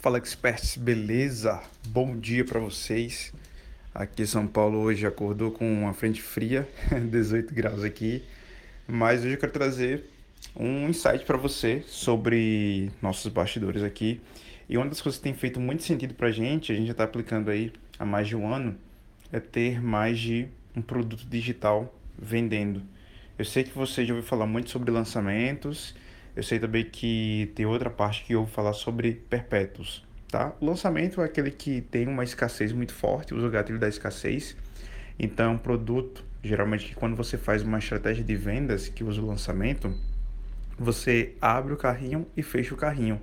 Fala experts, beleza? Bom dia para vocês. Aqui São Paulo hoje acordou com uma frente fria, 18 graus aqui, mas hoje eu quero trazer um insight para você sobre nossos bastidores aqui. E uma das coisas que tem feito muito sentido para a gente, a gente já está aplicando aí há mais de um ano, é ter mais de um produto digital vendendo. Eu sei que você já ouviu falar muito sobre lançamentos eu sei também que tem outra parte que eu vou falar sobre perpétuos, tá? O lançamento é aquele que tem uma escassez muito forte, usa o gatilho da escassez. Então, é um produto, geralmente, quando você faz uma estratégia de vendas que usa o lançamento, você abre o carrinho e fecha o carrinho.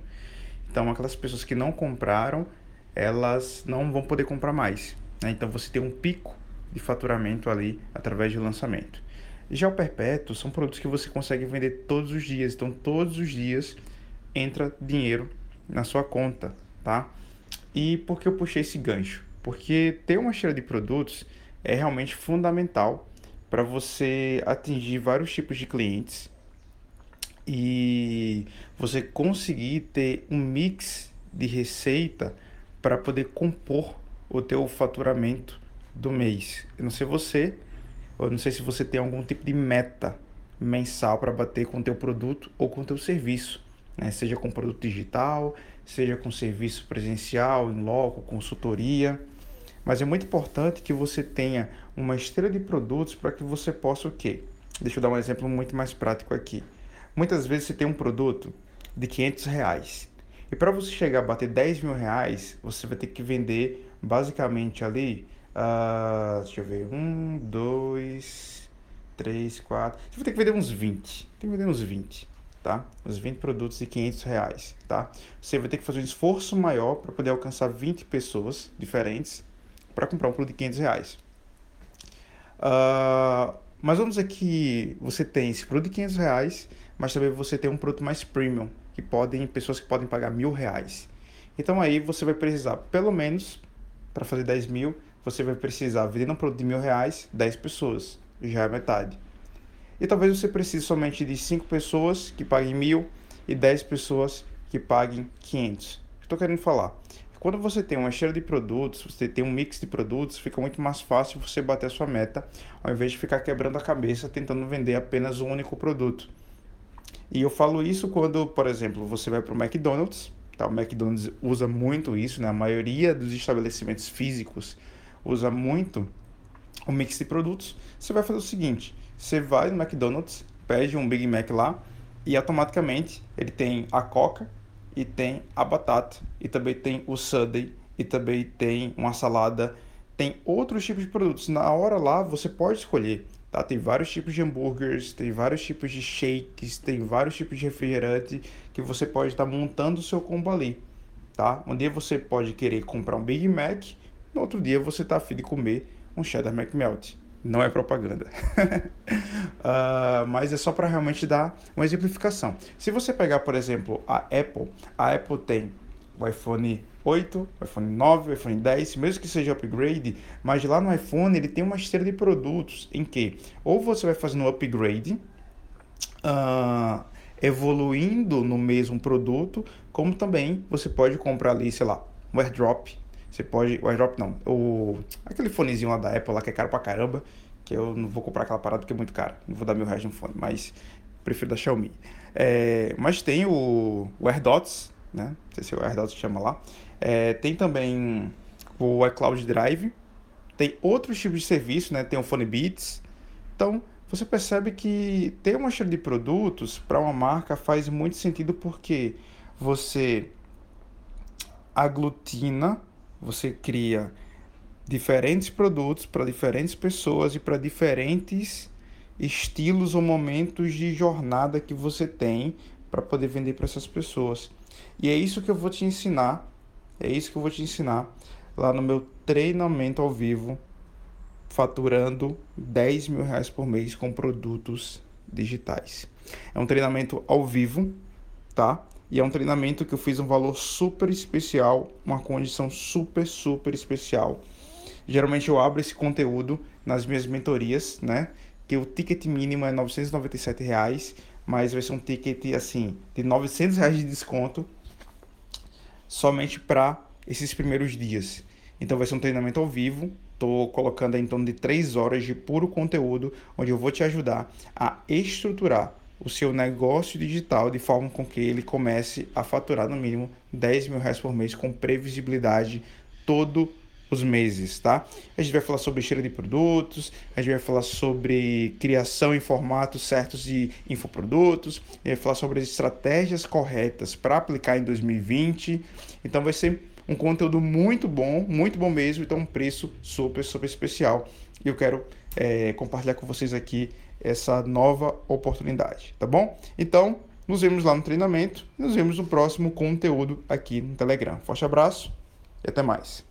Então, aquelas pessoas que não compraram, elas não vão poder comprar mais. Né? Então, você tem um pico de faturamento ali através do lançamento. Já o perpétuo são produtos que você consegue vender todos os dias. Então, todos os dias entra dinheiro na sua conta, tá? E por que eu puxei esse gancho? Porque ter uma cheira de produtos é realmente fundamental para você atingir vários tipos de clientes e você conseguir ter um mix de receita para poder compor o teu faturamento do mês. Eu não sei você, eu não sei se você tem algum tipo de meta mensal para bater com o teu produto ou com o teu serviço, né? seja com produto digital, seja com serviço presencial, em loco, consultoria. Mas é muito importante que você tenha uma esteira de produtos para que você possa o quê? Deixa eu dar um exemplo muito mais prático aqui. Muitas vezes você tem um produto de 500 reais. E para você chegar a bater 10 mil reais, você vai ter que vender basicamente ali Uh, deixa eu ver. Um, dois, três, quatro. Você vai ter que vender uns 20. Tem que vender uns 20, tá? Uns 20 produtos de 500 reais, tá? Você vai ter que fazer um esforço maior para poder alcançar 20 pessoas diferentes para comprar um produto de 500 reais. Uh, mas vamos dizer que você tem esse produto de 500 reais, mas também você tem um produto mais premium, que podem, pessoas que podem pagar mil reais. Então aí você vai precisar, pelo menos, para fazer 10 mil, você vai precisar, vendendo um produto de mil reais, 10 pessoas, já é metade. E talvez você precise somente de 5 pessoas que paguem mil e 10 pessoas que paguem 500. Estou querendo falar. Quando você tem uma cheira de produtos, você tem um mix de produtos, fica muito mais fácil você bater a sua meta, ao invés de ficar quebrando a cabeça tentando vender apenas um único produto. E eu falo isso quando, por exemplo, você vai para o McDonald's, tá? o McDonald's usa muito isso, né? a maioria dos estabelecimentos físicos usa muito o mix de produtos, você vai fazer o seguinte: você vai no McDonald's, pede um Big Mac lá e automaticamente ele tem a coca e tem a batata e também tem o sundae e também tem uma salada, tem outros tipos de produtos. Na hora lá você pode escolher, tá? Tem vários tipos de hambúrgueres, tem vários tipos de shakes, tem vários tipos de refrigerante que você pode estar tá montando o seu combo ali, tá? Um dia você pode querer comprar um Big Mac no outro dia você está afim de comer um cheddar McMelt. Não é propaganda. uh, mas é só para realmente dar uma exemplificação. Se você pegar, por exemplo, a Apple, a Apple tem o iPhone 8, o iPhone 9, o iPhone 10, mesmo que seja upgrade, mas lá no iPhone ele tem uma esteira de produtos em que ou você vai fazendo um upgrade, uh, evoluindo no mesmo produto, como também você pode comprar ali, sei lá, um airdrop você pode. O airdrop não. O, aquele fonezinho lá da Apple lá que é caro pra caramba. Que eu não vou comprar aquela parada porque é muito caro. Não vou dar mil reais no fone, mas prefiro da Xiaomi. É, mas tem o, o AirDots, né? Não sei se o AirDots chama lá. É, tem também o iCloud Drive. Tem outros tipos de serviço, né? Tem o Phone Beats. Então, você percebe que ter uma série de produtos para uma marca faz muito sentido porque você aglutina você cria diferentes produtos para diferentes pessoas e para diferentes estilos ou momentos de jornada que você tem para poder vender para essas pessoas. E é isso que eu vou te ensinar, é isso que eu vou te ensinar lá no meu treinamento ao vivo, faturando 10 mil reais por mês com produtos digitais. É um treinamento ao vivo, tá? E é um treinamento que eu fiz um valor super especial, uma condição super, super especial. Geralmente eu abro esse conteúdo nas minhas mentorias, né? Que o ticket mínimo é 997 reais, mas vai ser um ticket assim de 900 reais de desconto. somente para esses primeiros dias. Então vai ser um treinamento ao vivo. Estou colocando em torno de 3 horas de puro conteúdo, onde eu vou te ajudar a estruturar o seu negócio digital de forma com que ele comece a faturar no mínimo 10 mil reais por mês com previsibilidade todo os meses, tá? A gente vai falar sobre esteira de produtos, a gente vai falar sobre criação em formatos certos de infoprodutos, vai falar sobre as estratégias corretas para aplicar em 2020. Então vai ser um conteúdo muito bom, muito bom mesmo, então um preço super, super especial. E eu quero é, compartilhar com vocês aqui essa nova oportunidade, tá bom? Então, nos vemos lá no treinamento, nos vemos no próximo conteúdo aqui no Telegram. Forte abraço e até mais.